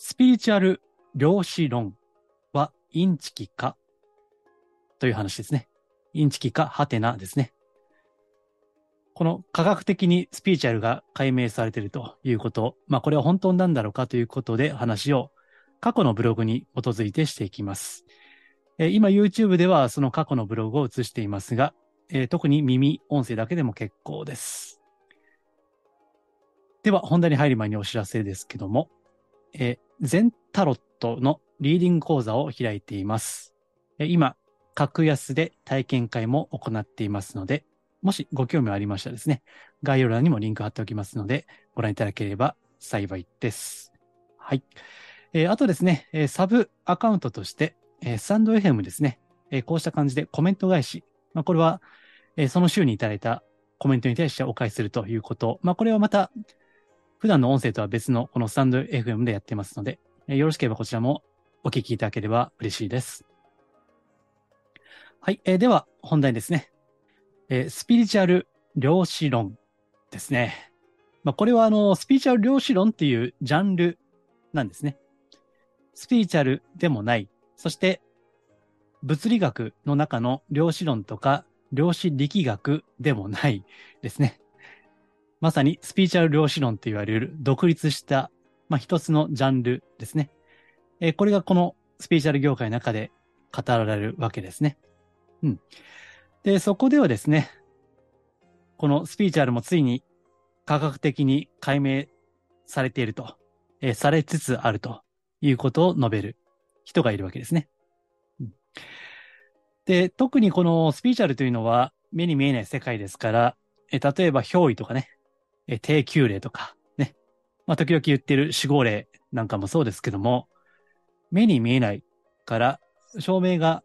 スピリチュアル量子論はインチキか？という話ですね。インチキかハテナですね。この科学的にスピリチュアルが解明されているということ、まあこれは本当なんだろうかということで話を過去のブログに基づいてしていきます。え今 YouTube ではその過去のブログを映していますが、えー特に耳、音声だけでも結構です。では本題に入る前にお知らせですけども、え全タロットのリーディング講座を開いています。え今、格安で体験会も行っていますので、もしご興味ありましたらですね、概要欄にもリンク貼っておきますので、ご覧いただければ幸いです。はい。えーあとですね、えサブアカウントとして、えースタンド FM ですね、えーこうした感じでコメント返し、まあ、これは、えその週にいただいたコメントに対してお返しするということ、まあ、これはまた、普段の音声とは別のこのスタンド FM でやってますので、よろしければこちらもお聞きいただければ嬉しいです。はい。えーでは、本題ですね。えースピリチュアル量子論ですね。まあ、これはあの、スピリチュアル量子論っていうジャンルなんですね。スピリチュアルでもない。そして、物理学の中の量子論とか量子力学でもないですね。まさにスピリチュアル量子論と言われる独立した、まあ、一つのジャンルですね。えーこれがこのスピリチュアル業界の中で語られるわけですね。うん。で、そこではですね、このスピリチュアルもついに科学的に解明されていると、えーされつつあるということを述べる人がいるわけですね。うんで、特にこのスピリチュアルというのは目に見えない世界ですから、え例えば憑依とかね、え低級霊とかね、まあ時々言ってる守護霊なんかもそうですけども、目に見えないから証明が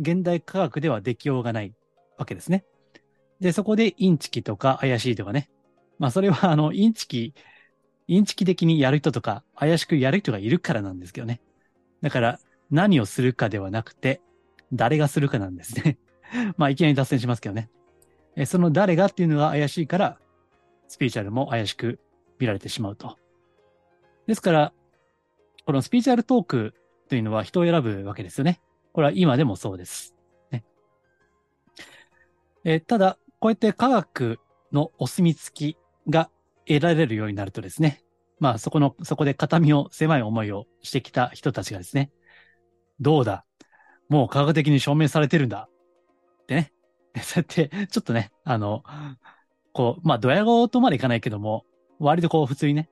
現代科学ではできようがないわけですね。で、そこでインチキとか怪しいとかね。まあそれはあの、インチキ、インチキ的にやる人とか怪しくやる人がいるからなんですけどね。だから何をするかではなくて、誰がするかなんですね。まあいきなり脱線しますけどね。えその誰がっていうのが怪しいから、スピリチュアルも怪しく見られてしまうと。ですから、このスピリチュアルトークというのは人を選ぶわけですよね。これは今でもそうです。ねえただ、こうやって科学のお墨付きが得られるようになるとですね、まあそこの、そこで片身を狭い思いをしてきた人たちがですね、どうだ？もう科学的に証明されてるんだってね。そうやって、ちょっとね、あの、こう、まあドヤ顔とまでいかないけども、割とこう普通にね、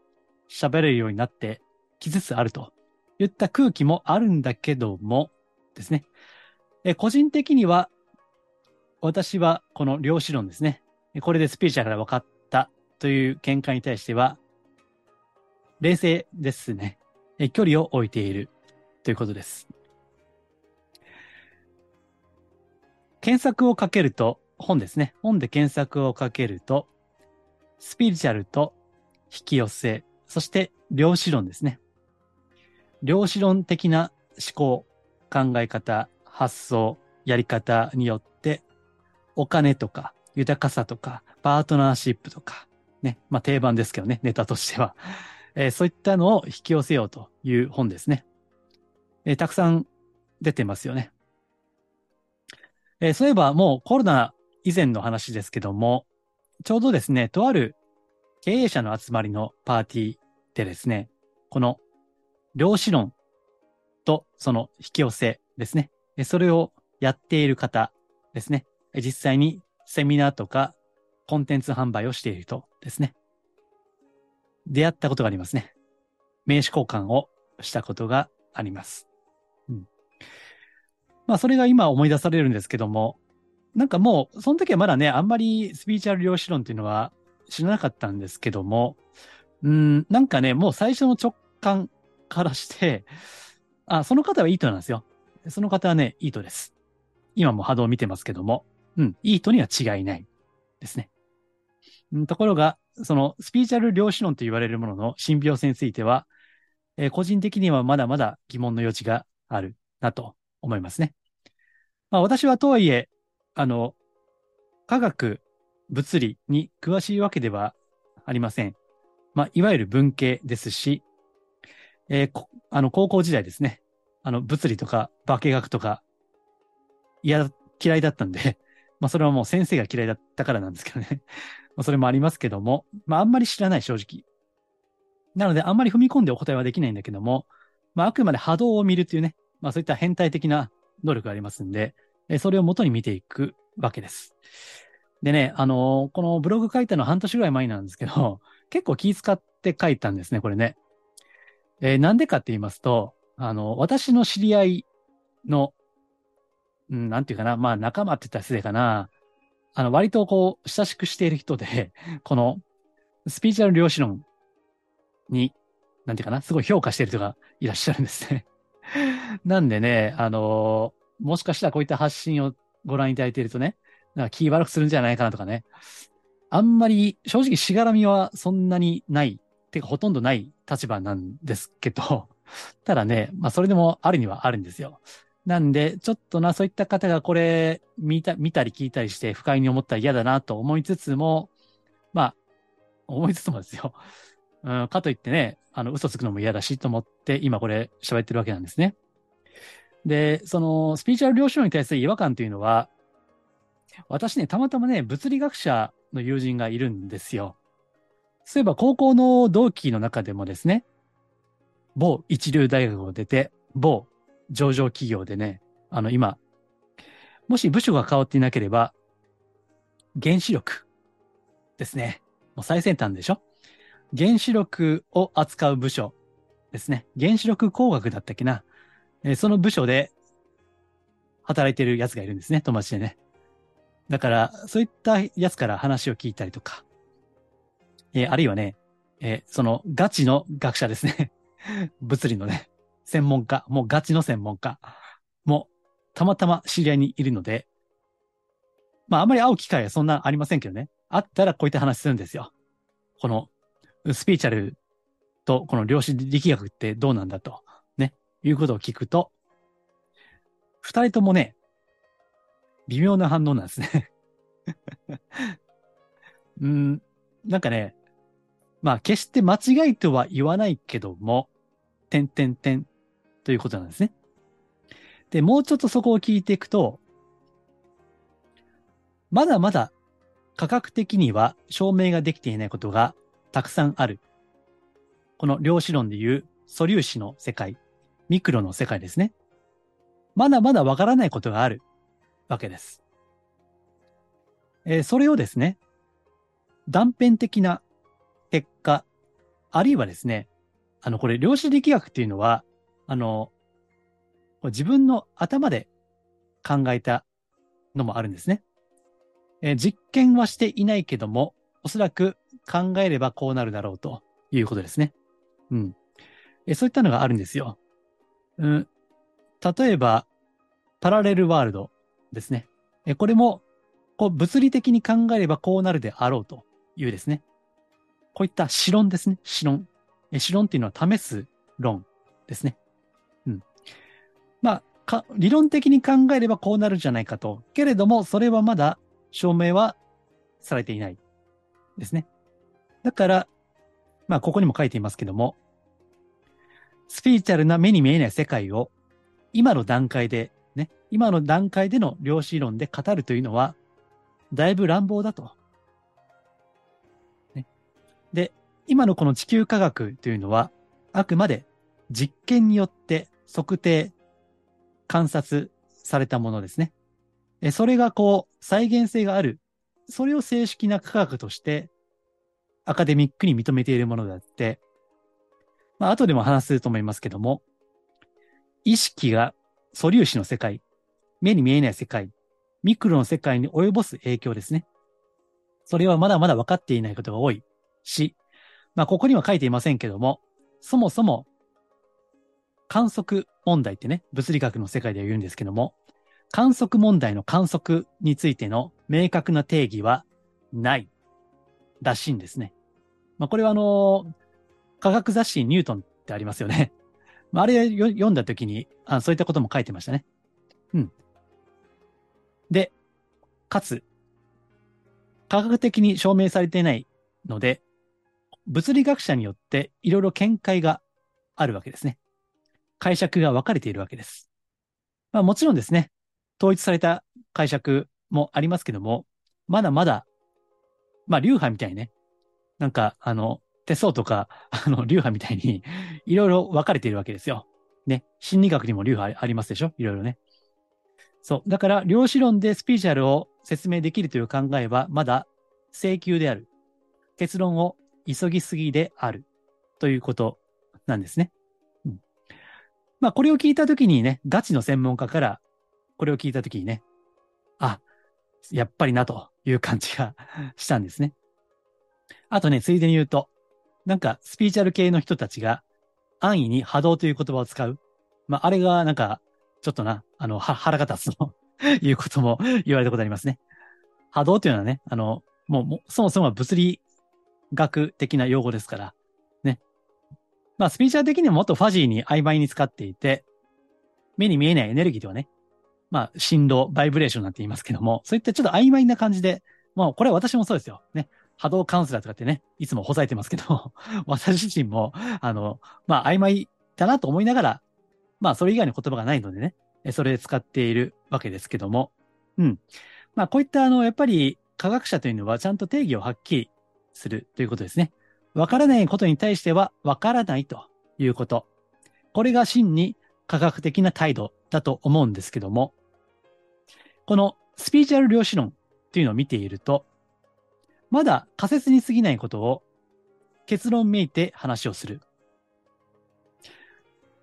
喋れるようになってきつつあるといった空気もあるんだけどもですね。え個人的には、私はこの量子論ですね。これでスピーチャーから分かったという見解に対しては、冷静ですね。え距離を置いているということです。検索をかけると、本ですね。本で検索をかけると、スピリチュアルと引き寄せ、そして量子論ですね。量子論的な思考、考え方、発想、やり方によって、お金とか、豊かさとか、パートナーシップとか、ね、まあ定番ですけどね、ネタとしては。えーそういったのを引き寄せようという本ですね。えーたくさん出てますよね。えーそういえばもうコロナ以前の話ですけども、ちょうどですね、とある経営者の集まりのパーティーでですね、この量子論とその引き寄せですね。それをやっている方ですね。実際にセミナーとかコンテンツ販売をしている人ですね。出会ったことがありますね。名刺交換をしたことがあります。うん。まあそれが今思い出されるんですけども、なんかもう、その時はまだね、あんまりスピーチャル量子論っていうのは知らなかったんですけども、うん、なんかね、もう最初の直感からして、あ、その方はいい人なんですよ。その方はね、いい人です。今も波動を見てますけども、うん、いい人には違いないですね。うん、ところが、そのスピーチャル量子論と言われるものの信憑性については、えー、個人的にはまだまだ疑問の余地があるなと思いますね。まあ私はとはいえ、あの、科学、物理に詳しいわけではありません。まあ、いわゆる文系ですし、えー、あの、高校時代ですね。あの、物理とか化学とか、嫌、嫌いだったんで、まあ、それはもう先生が嫌いだったからなんですけどね。まあ、それもありますけども、まあ、あんまり知らない、正直。なので、あんまり踏み込んでお答えはできないんだけども、まあ、あくまで波動を見るというね、まあ、そういった変態的な能力がありますんで、それを元に見ていくわけです。でね、あの、このブログ書いたの半年ぐらい前なんですけど、結構気遣って書いたんですね、これね。えー、なんでかって言いますと、あの、私の知り合いの、うん、なんていうかな、まあ仲間って言ったら失礼かな。あの、割とこう、親しくしている人で、この、スピーチャル量子論に、なんていうかな、すごい評価している人がいらっしゃるんですね。なんでね、あの、もしかしたらこういった発信をご覧いただいているとね、なんか気悪くするんじゃないかなとかね。あんまり、正直しがらみはそんなにない、てかほとんどない立場なんですけど、ただね、まあそれでもあるにはあるんですよ。なんで、ちょっとな、そういった方がこれ見た、見たり聞いたりして不快に思ったら嫌だなと思いつつも、まあ、思いつつもですよ。うん、かといってね、あの、嘘つくのも嫌だしと思って、今これ喋ってるわけなんですね。で、その、スピーチャル領収に対する違和感というのは、私ね、たまたまね、物理学者の友人がいるんですよ。そういえば高校の同期の中でもですね、某一流大学を出て、某上場企業でね、あの今、もし部署が変わっていなければ、原子力ですね。もう最先端でしょ？原子力を扱う部署ですね。原子力工学だったっけな？えー、その部署で働いてるやつがいるんですね、友達でね。だから、そういったやつから話を聞いたりとか、えー、あるいはね、えー、そのガチの学者ですね。物理のね、専門家、もうガチの専門家もたまたま知り合いにいるので、まああんまり会う機会はそんなありませんけどね。会ったらこういった話するんですよ。このスピーチャルとこの量子力学ってどうなんだと、いうことを聞くと、二人ともね、微妙な反応なんですね うん、なんかね、まあ決して間違いとは言わないけども、点点点ということなんですね。で、もうちょっとそこを聞いていくと、まだまだ科学的には証明ができていないことがたくさんある。この量子論でいう素粒子の世界、ミクロの世界ですね。まだまだわからないことがあるわけです。えー、それをですね、断片的な結果、あるいはですね、あの、これ、量子力学っていうのは、あの、自分の頭で考えたのもあるんですね。えー、実験はしていないけども、おそらく考えればこうなるだろうということですね。うん。えー、そういったのがあるんですよ。うん、例えば、パラレルワールドですね。え、これも、こう物理的に考えればこうなるであろうというですね。こういった試論ですね。試論。え試論っていうのは試す論ですね。うん。まあ、か、理論的に考えればこうなるじゃないかと。けれども、それはまだ証明はされていないですね。だから、まあ、ここにも書いていますけども、スピリチュアルな目に見えない世界を今の段階で、ね、今の段階での量子論で語るというのは、だいぶ乱暴だと。ね、で、今のこの地球科学というのは、あくまで実験によって測定、観察されたものですね。それがこう、再現性がある。それを正式な科学としてアカデミックに認めているものであって、まあ、後でも話すと思いますけども、意識が素粒子の世界、目に見えない世界、ミクロの世界に及ぼす影響ですね。それはまだまだ分かっていないことが多いし、まあ、ここには書いていませんけども、そもそも観測問題ってね、物理学の世界では言うんですけども、観測問題の観測についての明確な定義はないらしいんですね。まあ、これはあの、科学雑誌ニュートンってありますよね。あ、あれ読んだ時にあ、そういったことも書いてましたね。うん。で、かつ、科学的に証明されていないので、物理学者によっていろいろ見解があるわけですね。解釈が分かれているわけです。まあもちろんですね、統一された解釈もありますけども、まだまだ、まあ流派みたいにね、なんか、あの、手相とか、あの、流派みたいに、いろいろ分かれているわけですよ。ね。心理学にも流派ありますでしょ？いろいろね。そう。だから、量子論でスピーチャルを説明できるという考えは、まだ請求である。結論を急ぎすぎである。ということなんですね。うん。まあ、これを聞いたときにね、ガチの専門家から、これを聞いたときにね、あ、やっぱりなという感じがしたんですね。あとね、ついでに言うと、なんかスピーチャル系の人たちが安易に波動という言葉を使う。まあ、あれがなんか、ちょっとな、あの、腹が立つということも言われたことありますね。波動というのはね、あの、もう、もそもそも物理学的な用語ですから、ね。まあ、スピーチャー的にはもっとファジーに曖昧に使っていて、目に見えないエネルギーではね、まあ、振動、バイブレーションなんて言いますけども、そういったちょっと曖昧な感じで、もうこれは私もそうですよ。ね。波動カウンセラーとかってね、いつもほざいてますけど、私自身も、あの、まあ、曖昧だなと思いながら、まあ、それ以外の言葉がないのでね、それで使っているわけですけども、うん。まあ、こういったあの、やっぱり科学者というのはちゃんと定義をはっきりするということですね。わからないことに対してはわからないということ。これが真に科学的な態度だと思うんですけども、このスピーチュアル量子論っていうのを見ていると、まだ仮説に過ぎないことを結論めいて話をする。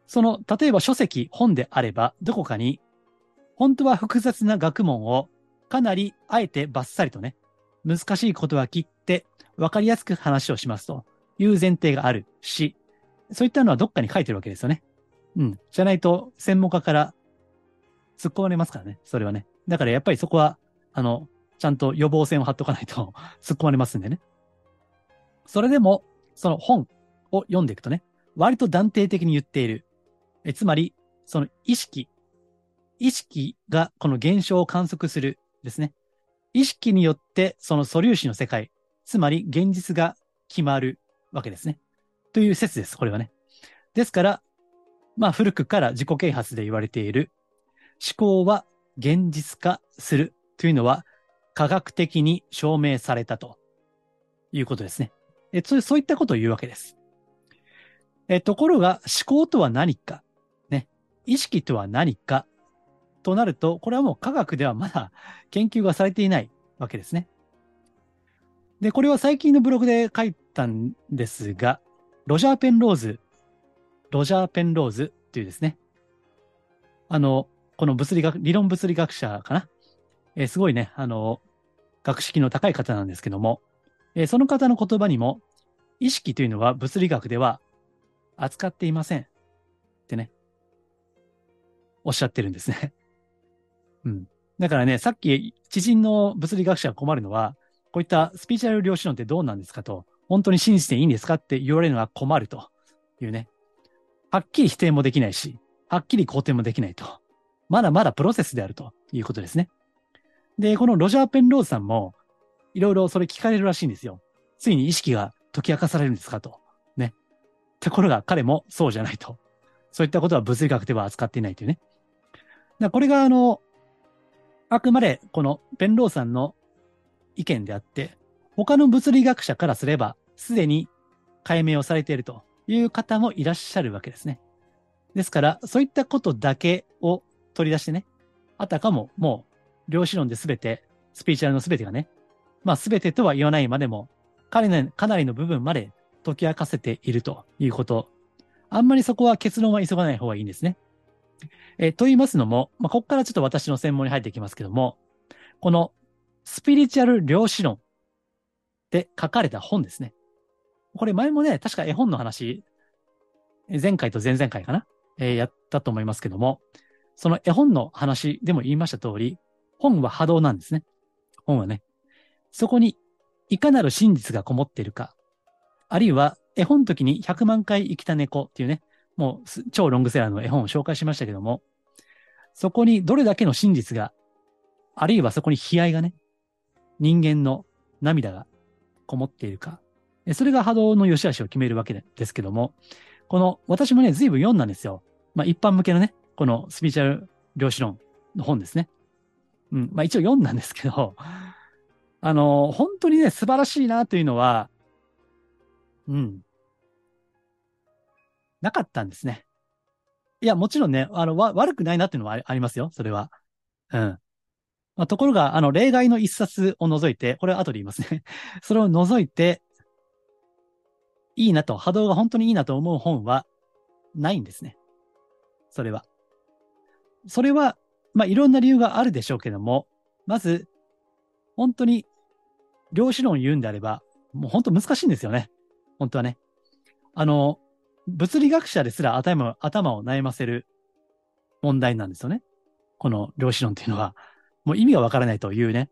その、例えば書籍、本であれば、どこかに、本当は複雑な学問をかなりあえてバッサリとね、難しいことは切って分かりやすく話をしますという前提があるし、そういったのはどっかに書いてるわけですよね。うん。じゃないと専門家から突っ込まれますからね。それはね。だからやっぱりそこは、あの、ちゃんと予防線を張っとかないと 突っ込まれますんでね。それでも、その本を読んでいくとね、割と断定的に言っている。えつまり、その意識、意識がこの現象を観測するですね。意識によってその素粒子の世界、つまり現実が決まるわけですね。という説です、これはね。ですから、まあ古くから自己啓発で言われている思考は現実化するというのは科学的に証明されたということですね。えそういったことを言うわけです。えところが思考とは何か、ね、意識とは何かとなると、これはもう科学ではまだ 研究がされていないわけですね。で、これは最近のブログで書いたんですが、ロジャー・ペンローズ、ロジャー・ペンローズっていうですね、あの、この物理学、理論物理学者かな。えー、すごいね、あの、学識の高い方なんですけども、えー、その方の言葉にも、意識というのは物理学では扱っていません。ってね、おっしゃってるんですね。うん。だからね、さっき知人の物理学者が困るのは、こういったスピーチャル量子論ってどうなんですかと、本当に信じていいんですかって言われるのは困るというね。はっきり否定もできないし、はっきり肯定もできないと。まだまだプロセスであるということですね。で、このロジャー・ペンローズさんも、いろいろそれ聞かれるらしいんですよ。ついに意識が解き明かされるんですかと。ね。ところが彼もそうじゃないと。そういったことは物理学では扱っていないというね。だこれがあの、あくまでこのペンローさんの意見であって、他の物理学者からすれば、すでに解明をされているという方もいらっしゃるわけですね。ですから、そういったことだけを取り出してね、あたかももう量子論で全て、スピーチュアルの全てがね、まあ全てとは言わないまでも、彼のかなりの部分まで解き明かせているということ。あんまりそこは結論は急がない方がいいんですね。えと言いますのも、まあ、ここからちょっと私の専門に入っていきますけども、このスピリチュアル量子論で書かれた本ですね。これ前もね、確か絵本の話、前回と前々回かな、えーやったと思いますけども、その絵本の話でも言いました通り、本は波動なんですね。本はね。そこにいかなる真実がこもっているか、あるいは絵本の時に100万回生きた猫っていうね、もう超ロングセラーの絵本を紹介しましたけども、そこにどれだけの真実が、あるいはそこに悲哀がね、人間の涙がこもっているか。それが波動の良し悪しを決めるわけですけども、この、私もね、随分読んだんですよ。まあ一般向けのね、このスピーチャル量子論の本ですね。うん。まあ一応読んだんですけど、あの、本当にね、素晴らしいなというのは、うん。なかったんですね。いや、もちろんね、あの、わ、悪くないなっていうのはありありますよ、それは。うん。まあ、ところが、あの、例外の一冊を除いて、これは後で言いますね。それを除いて、いいなと、波動が本当にいいなと思う本はないんですね。それは。それは、まあ、いろんな理由があるでしょうけども、まず、本当に、量子論を言うんであれば、もう本当難しいんですよね。本当はね。あの、物理学者ですら頭頭を悩ませる問題なんですよね。この量子論っていうのは。もう意味がわからないというね。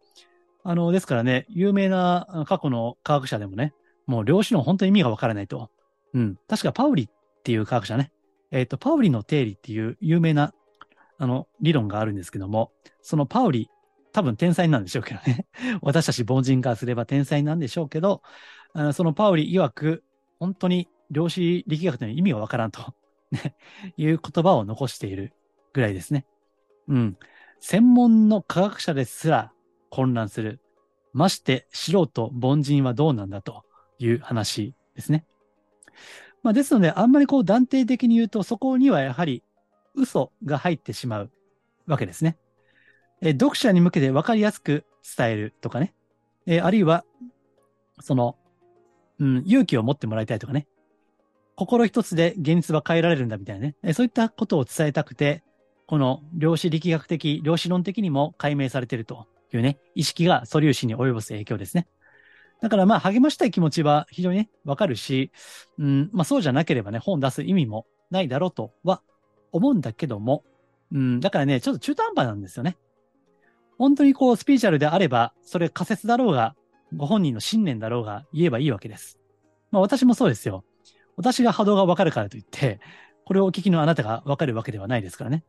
あの、ですからね、有名な過去の科学者でもね、もう量子論本当に意味がわからないと。うん。確かパウリっていう科学者ね。えっ、と、パウリの定理っていう有名な、あの、理論があるんですけども、そのパウリ、多分天才なんでしょうけどね。私たち凡人からすれば天才なんでしょうけど、あそのパウリ曰く、本当に量子力学というの意味がわからんと、ね、いう言葉を残しているぐらいですね。うん。専門の科学者ですら混乱する。まして素人、凡人はどうなんだという話ですね。まあ、ですので、あんまりこう断定的に言うと、そこにはやはり嘘が入ってしまうわけですね。え読者に向けて分かりやすく伝えるとかね。えあるいは、その、うん、勇気を持ってもらいたいとかね。心一つで現実は変えられるんだみたいなね。えそういったことを伝えたくて、この量子力学的、量子論的にも解明されているというね、意識が素粒子に及ぼす影響ですね。だからまあ励ましたい気持ちは非常にね、わかるし、うん、まあそうじゃなければね、本出す意味もないだろうとは思うんだけども、うん、だからね、ちょっと中途半端なんですよね。本当にこうスピーチャルであれば、それ仮説だろうが、ご本人の信念だろうが言えばいいわけです。まあ私もそうですよ。私が波動がわかるからといって、これをお聞きのあなたがわかるわけではないですからね。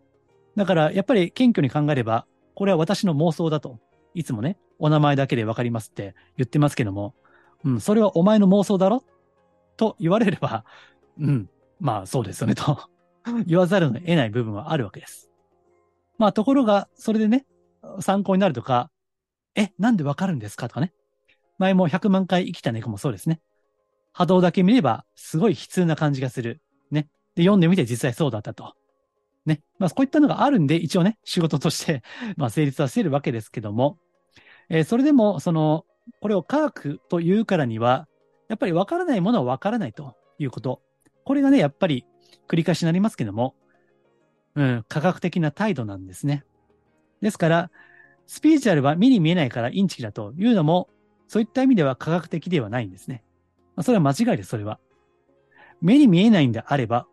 だからやっぱり謙虚に考えれば、これは私の妄想だと。いつもね、お名前だけでわかりますって言ってますけども、うん、それはお前の妄想だろ？と言われれば、うん、まあそうですよねと 言わざるを得ない部分はあるわけです。まあところが、それでね、参考になるとか、え、なんでわかるんですかとかね。前も100万回生きた猫もそうですね。波動だけ見れば、すごい悲痛な感じがする。ね。で、読んでみて実際そうだったと。ね。まあ、こういったのがあるんで、一応ね、仕事として まあ、成立はしているわけですけども、えーそれでも、その、これを科学というからには、やっぱり分からないものは分からないということ。これがね、やっぱり繰り返しになりますけども、うん、科学的な態度なんですね。ですから、スピリチュアルは目に見えないからインチキだというのも、そういった意味では科学的ではないんですね。まあそれは間違いです、それは。目に見えないんであれば、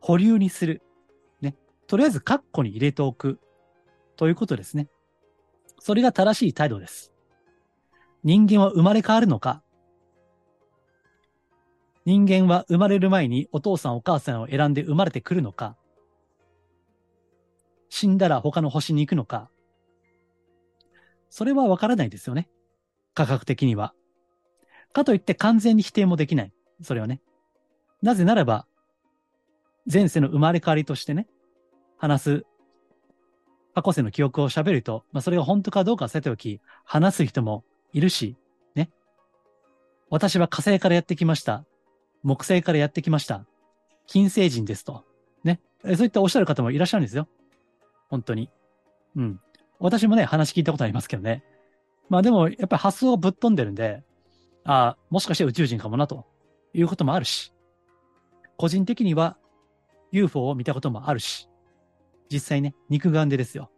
保留にする。ね。とりあえず、カッコに入れておく。ということですね。それが正しい態度です。人間は生まれ変わるのか人間は生まれる前にお父さんお母さんを選んで生まれてくるのか？死んだら他の星に行くのか？それはわからないですよね。科学的には。かといって完全に否定もできない。それはね。なぜならば、前世の生まれ変わりとしてね、話す、過去世の記憶を喋ると、まあ、それが本当かどうかはさておき、話す人もいるし、ね。私は火星からやってきました。木星からやってきました。金星人ですと。ね。そういったおっしゃる方もいらっしゃるんですよ。本当に。うん。私もね、話聞いたことありますけどね。まあでも、やっぱり発想がぶっ飛んでるんで、ああ、もしかして宇宙人かもな、ということもあるし、個人的には UFO を見たこともあるし、実際ね、肉眼でですよ。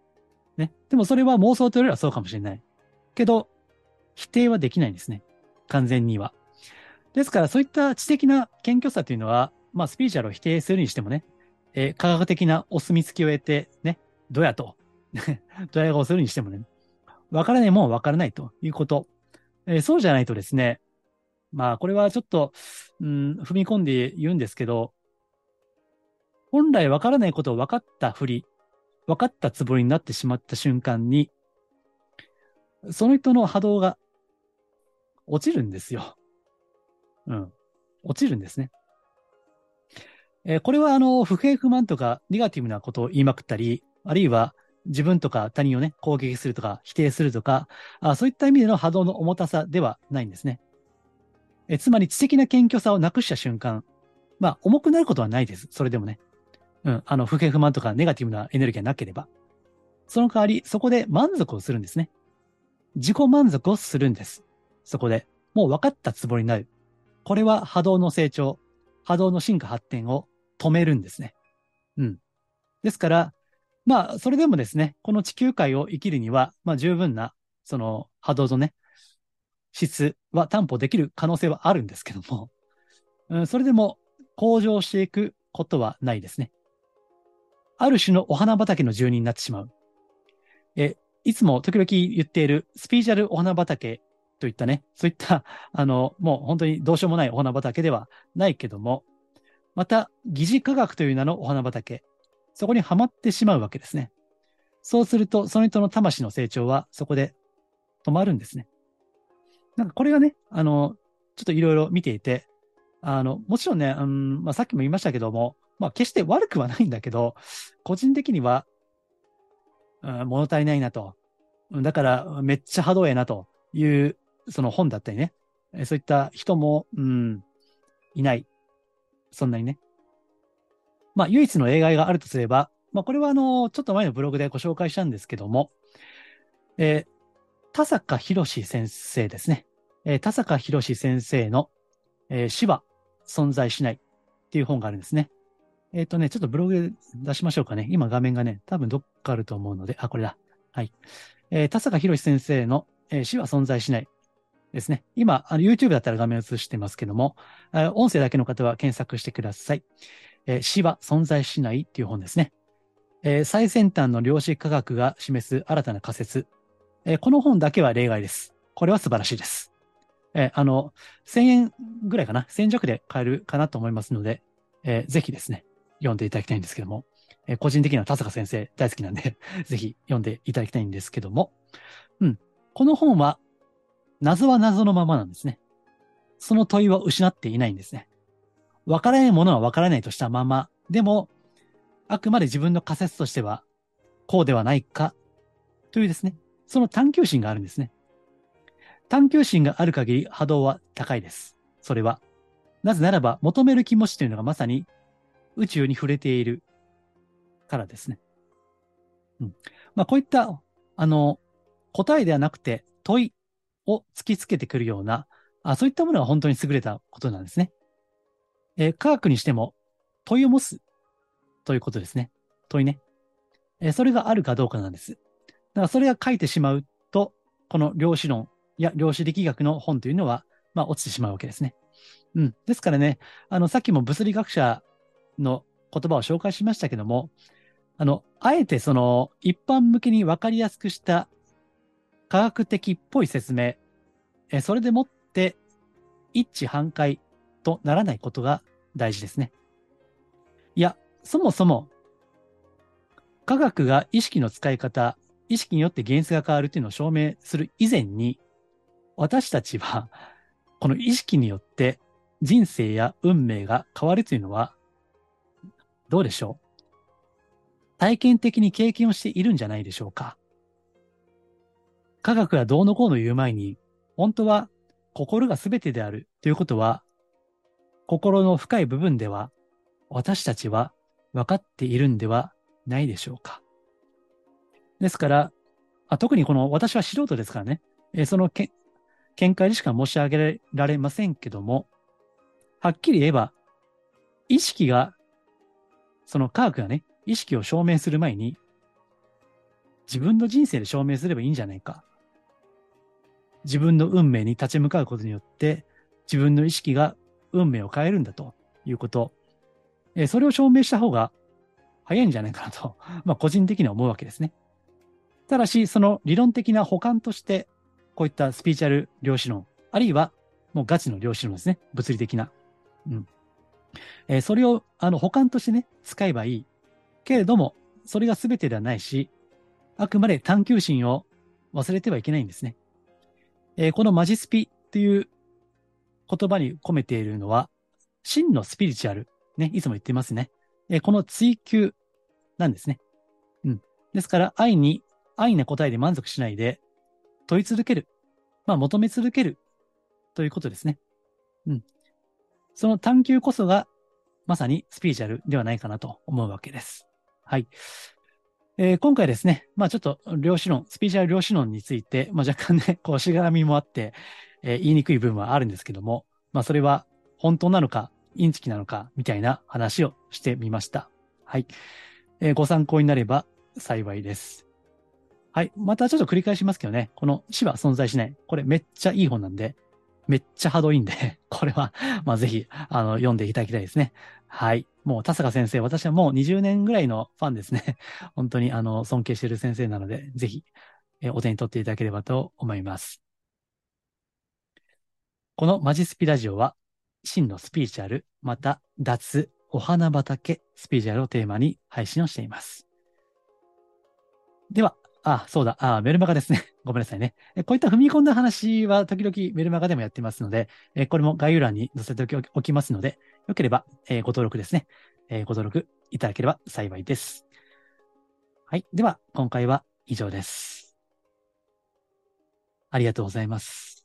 ね。でもそれは妄想というよりはそうかもしれない。けど、否定はできないんですね。完全には。ですから、そういった知的な謙虚さというのは、まあ、スピーチャルを否定するにしてもね、えー科学的なお墨付きを得て、ね、どやと、ドヤ顔するにしてもね、わからないもんわからないということ。えーそうじゃないとですね、まあ、これはちょっと、うん、踏み込んで言うんですけど、本来わからないことを分かったふり、分かったつもりになってしまった瞬間に、その人の波動が落ちるんですよ。うん。落ちるんですね。えーこれは、あの、不平不満とかネガティブなことを言いまくったり、あるいは自分とか他人をね、攻撃するとか否定するとか、あそういった意味での波動の重たさではないんですね。えつまり知的な謙虚さをなくした瞬間、まあ、重くなることはないです。それでもね。うん。あの、不平不満とかネガティブなエネルギーがなければ。その代わり、そこで満足をするんですね。自己満足をするんです。そこで。もう分かったつもりになる。これは波動の成長、波動の進化発展を止めるんですね。うん。ですから、まあ、それでもですね、この地球界を生きるには、まあ、十分な、その波動のね、質は担保できる可能性はあるんですけども、うん、それでも向上していくことはないですね。ある種のお花畑の住人になってしまう。え、いつも時々言っているスピーチャルお花畑といったね、そういった、あの、もう本当にどうしようもないお花畑ではないけども、また、疑似科学という名のお花畑、そこにはまってしまうわけですね。そうすると、その人の魂の成長はそこで止まるんですね。なんかこれがね、あの、ちょっといろいろ見ていて、あの、もちろんね、うんまあ、さっきも言いましたけども、まあ、決して悪くはないんだけど、個人的には、うん、物足りないなと。だから、めっちゃ波動えなという、その本だったりね、そういった人も、うん、いない。そんなにね。まあ、唯一の例外があるとすれば、まあ、これはあの、ちょっと前のブログでご紹介したんですけども、えー田坂博士先生ですね。えー田坂博士先生の、えー死は存在しないっていう本があるんですね。えっ、とね、ちょっとブログで出しましょうかね。今画面がね、多分どっかあると思うので、あ、これだ。はい。えー田坂博士先生の、えー死は存在しないですね。今、YouTube だったら画面映してますけども、音声だけの方は検索してください。え死は存在しないっていう本ですね。え最先端の量子科学が示す新たな仮説。えこの本だけは例外です。これは素晴らしいです。えあの、1000円ぐらいかな ?1000 弱で買えるかなと思いますので、えぜひですね、読んでいただきたいんですけども、え個人的には田坂先生大好きなんで、ぜひ読んでいただきたいんですけども、うん。この本は、謎は謎のままなんですね。その問いは失っていないんですね。わからないものはわからないとしたまま、でも、あくまで自分の仮説としては、こうではないか、というですね、その探求心があるんですね。探求心がある限り波動は高いです。それは。なぜならば、求める気持ちというのがまさに宇宙に触れているからですね。うん。まあ、こういった、あの、答えではなくて問いを突きつけてくるような、あそういったものが本当に優れたことなんですね。えー科学にしても問いを持つということですね。問いね。えーそれがあるかどうかなんです。だからそれが書いてしまうと、この量子論や量子力学の本というのは、まあ落ちてしまうわけですね。うん。ですからね、あの、さっきも物理学者の言葉を紹介しましたけども、あの、あえてその一般向けに分かりやすくした科学的っぽい説明、えそれでもって一致反対とならないことが大事ですね。いや、そもそも科学が意識の使い方、意識によって現実が変わるというのを証明する以前に、私たちは この意識によって人生や運命が変わるというのは、どうでしょう？体験的に経験をしているんじゃないでしょうか科学がどうのこうの言う前に、本当は心が全てであるということは、心の深い部分では、私たちは分かっているんではないでしょうか。ですから、あ特にこの私は素人ですからね、えそのけ見解でしか申し上げられませんけども、はっきり言えば、意識が、その科学がね、意識を証明する前に、自分の人生で証明すればいいんじゃないか。自分の運命に立ち向かうことによって、自分の意識が運命を変えるんだということ。えそれを証明した方が早いんじゃないかなと、まあ個人的には思うわけですね。ただし、その理論的な補完として、こういったスピーチャル量子論、あるいはもうガチの量子論ですね。物理的な。うん。えー、それを、あの、補完としてね、使えばいい。けれども、それが全てではないし、あくまで探求心を忘れてはいけないんですね。えー、このマジスピっていう言葉に込めているのは、真のスピリチュアル。ね、いつも言ってますね。えー、この追求なんですね。うん。ですから、愛に、愛な答えで満足しないで、問い続ける。まあ、求め続ける。ということですね。うん。その探求こそが、まさにスピリチュアルではないかなと思うわけです。はい。えー、今回ですね、まあちょっと量子論、スピリチュアル量子論について、まあ若干ね、こうしがらみもあって、えー、言いにくい部分はあるんですけども、まあそれは本当なのか、インチキなのか、みたいな話をしてみました。はい。えー、ご参考になれば幸いです。はい。またちょっと繰り返しますけどね、この死は存在しない。これめっちゃいい本なんで、めっちゃハードいいんで、これは、まあぜひ、あの、読んでいただきたいですね。はい。もう、田坂先生、私はもう20年ぐらいのファンですね。本当に、あの、尊敬している先生なので、ぜひ、えお手に取っていただければと思います。このマジスピラジオは、真のスピーチュアル、また、脱、お花畑、スピーチュアルをテーマに配信をしています。では、あ、そうだ。あ、メルマガですね。ごめんなさいね。こういった踏み込んだ話は時々メルマガでもやってますので、これも概要欄に載せておきますので、よければご登録ですね。ご登録いただければ幸いです。はい。では、今回は以上です。ありがとうございます。